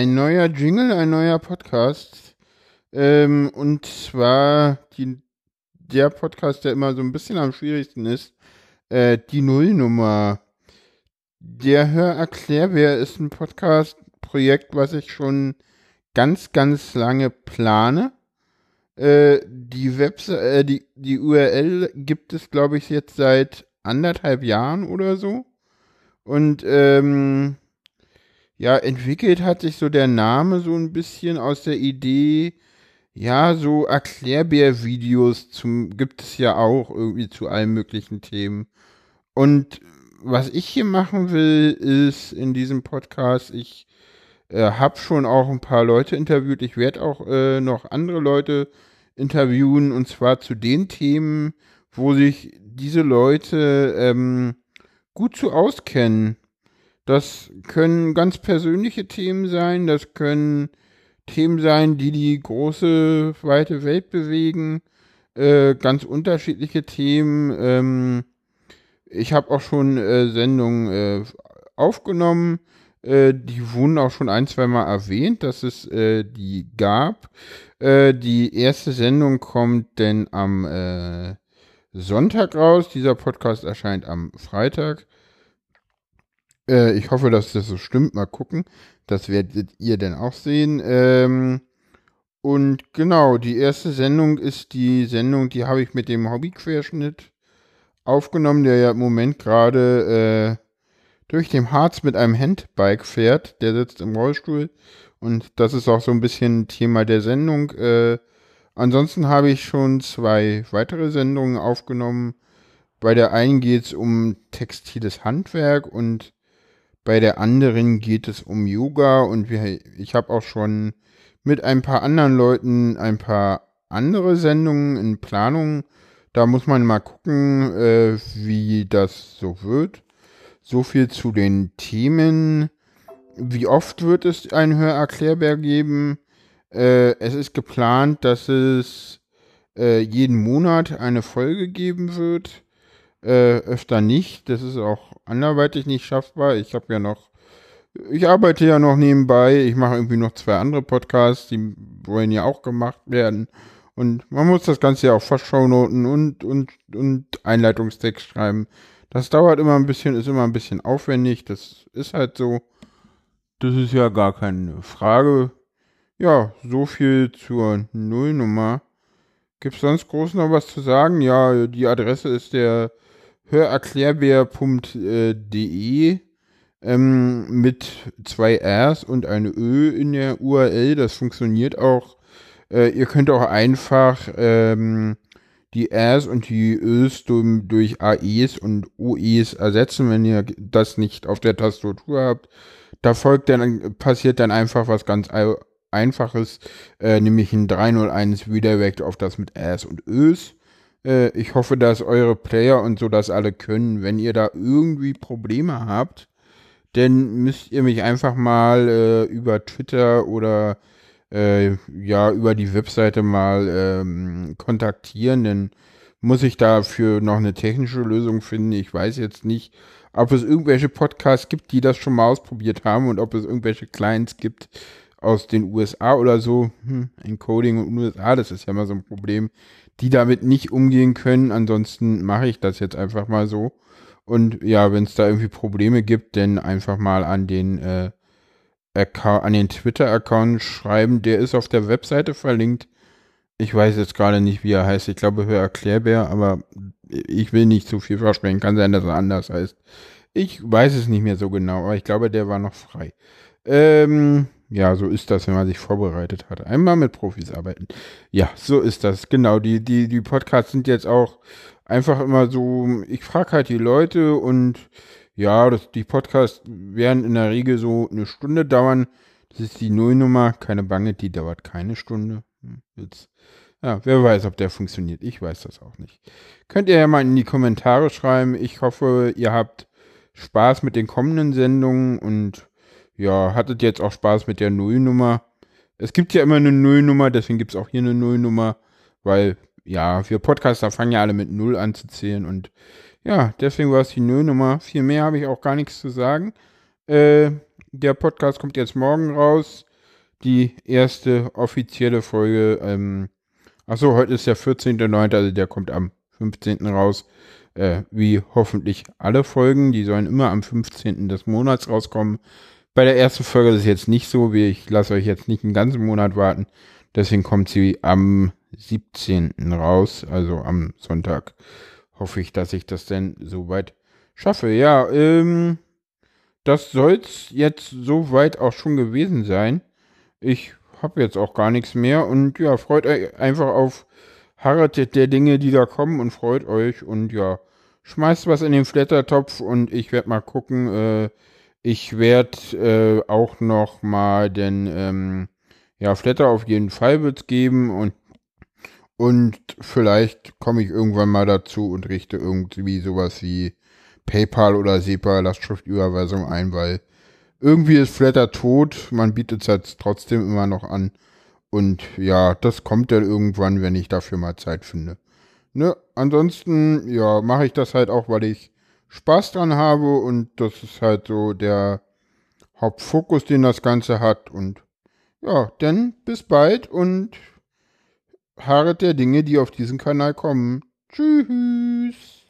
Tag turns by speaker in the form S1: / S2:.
S1: ein neuer Jingle, ein neuer Podcast. Ähm, und zwar die, der Podcast, der immer so ein bisschen am schwierigsten ist, äh, die Nullnummer. Der Hörerklärbär ist ein Podcast-Projekt, was ich schon ganz, ganz lange plane. Äh, die Webseite, äh, die, die URL gibt es, glaube ich, jetzt seit anderthalb Jahren oder so. Und ähm, ja, entwickelt hat sich so der Name so ein bisschen aus der Idee, ja, so Erklärbär-Videos zum, gibt es ja auch irgendwie zu allen möglichen Themen. Und was ich hier machen will, ist in diesem Podcast, ich äh, habe schon auch ein paar Leute interviewt. Ich werde auch äh, noch andere Leute interviewen und zwar zu den Themen, wo sich diese Leute ähm, gut zu auskennen. Das können ganz persönliche Themen sein, das können Themen sein, die die große, weite Welt bewegen, äh, ganz unterschiedliche Themen. Ähm, ich habe auch schon äh, Sendungen äh, aufgenommen, äh, die wurden auch schon ein, zwei Mal erwähnt, dass es äh, die gab. Äh, die erste Sendung kommt denn am Sonntag raus. Dieser Podcast erscheint am Freitag. Äh, ich hoffe, dass das so stimmt. Mal gucken. Das werdet ihr denn auch sehen. Ähm, und genau, die erste Sendung ist die Sendung, die habe ich mit dem Hobbyquerschnitt aufgenommen, der ja im Moment gerade äh, durch den Harz mit einem Handbike fährt. Der sitzt im Rollstuhl. Und das ist auch so ein bisschen Thema der Sendung. Äh, ansonsten habe ich schon zwei weitere Sendungen aufgenommen. Bei der einen geht es um textiles Handwerk und bei der anderen geht es um Yoga und wir, ich habe auch schon mit ein paar anderen Leuten ein paar andere Sendungen in Planung. Da muss man mal gucken, äh, wie das so wird. So viel zu den Themen. Wie oft wird es ein Hörerklärbär geben? Äh, es ist geplant, dass es äh, jeden Monat eine Folge geben wird. Äh, öfter nicht. Das ist auch anderweitig nicht schaffbar. Ich habe ja noch, ich arbeite ja noch nebenbei. Ich mache irgendwie noch zwei andere Podcasts, die wollen ja auch gemacht werden. Und man muss das Ganze ja auch fast Shownoten und, und, und Einleitungstext schreiben. Das dauert immer ein bisschen, ist immer ein bisschen aufwendig. Das ist halt so. Das ist ja gar keine Frage. Ja, so viel zur Nullnummer. Gibt es sonst groß noch was zu sagen? Ja, die Adresse ist der hörerklärbär.de ähm, mit zwei Rs und eine Ö in der URL. Das funktioniert auch. Äh, ihr könnt auch einfach ähm, die Rs und die Ös durch AEs und OEs ersetzen, wenn ihr das nicht auf der Tastatur habt. Da folgt dann, passiert dann einfach was ganz Einfaches, äh, nämlich ein 301 Redirect auf das mit Rs und Ös. Äh, ich hoffe, dass eure Player und so das alle können. Wenn ihr da irgendwie Probleme habt, dann müsst ihr mich einfach mal äh, über Twitter oder äh, ja über die Webseite mal ähm, kontaktieren. Dann muss ich dafür noch eine technische Lösung finden. Ich weiß jetzt nicht, ob es irgendwelche Podcasts gibt, die das schon mal ausprobiert haben und ob es irgendwelche Clients gibt aus den USA oder so. Hm, Encoding und USA, das ist ja mal so ein Problem die damit nicht umgehen können. Ansonsten mache ich das jetzt einfach mal so. Und ja, wenn es da irgendwie Probleme gibt, dann einfach mal an den äh, an den Twitter-Account schreiben. Der ist auf der Webseite verlinkt. Ich weiß jetzt gerade nicht, wie er heißt. Ich glaube, Hör Erklärbär, aber ich will nicht zu viel versprechen. Kann sein, dass er anders heißt. Ich weiß es nicht mehr so genau, aber ich glaube, der war noch frei. Ähm, ja, so ist das, wenn man sich vorbereitet hat. Einmal mit Profis arbeiten. Ja, so ist das. Genau, die, die, die Podcasts sind jetzt auch einfach immer so, ich frage halt die Leute und ja, das, die Podcasts werden in der Regel so eine Stunde dauern. Das ist die Nullnummer, keine Bange, die dauert keine Stunde. Hm, jetzt, ja, wer weiß, ob der funktioniert. Ich weiß das auch nicht. Könnt ihr ja mal in die Kommentare schreiben. Ich hoffe, ihr habt Spaß mit den kommenden Sendungen und ja, hattet jetzt auch Spaß mit der Nullnummer. Es gibt ja immer eine Nullnummer, deswegen gibt es auch hier eine Nullnummer, weil ja, wir Podcaster fangen ja alle mit Null an zu zählen und ja, deswegen war es die Nullnummer. Viel mehr habe ich auch gar nichts zu sagen. Äh, der Podcast kommt jetzt morgen raus. die erste offizielle Folge. Ähm, achso, heute ist der 14.09., also der kommt am 15. raus. Äh, wie hoffentlich alle Folgen. Die sollen immer am 15. des Monats rauskommen. Bei der ersten Folge ist es jetzt nicht so, wie ich lasse euch jetzt nicht einen ganzen Monat warten. Deswegen kommt sie am 17. raus, also am Sonntag. Hoffe ich, dass ich das denn soweit schaffe. Ja, ähm, das soll's jetzt soweit auch schon gewesen sein. Ich habe jetzt auch gar nichts mehr und ja, freut euch einfach auf harret der Dinge, die da kommen und freut euch und ja, schmeißt was in den Flattertopf und ich werde mal gucken. Äh, ich werde äh, auch noch mal den ähm, ja Flatter auf jeden Fall wird's geben und und vielleicht komme ich irgendwann mal dazu und richte irgendwie sowas wie PayPal oder SEPA Lastschriftüberweisung ein, weil irgendwie ist Flatter tot. Man bietet es halt trotzdem immer noch an. Und ja, das kommt dann irgendwann, wenn ich dafür mal Zeit finde. Ne? Ansonsten, ja, mache ich das halt auch, weil ich Spaß dran habe und das ist halt so der Hauptfokus, den das Ganze hat. Und ja, dann bis bald und haaret der Dinge, die auf diesen Kanal kommen. Tschüss.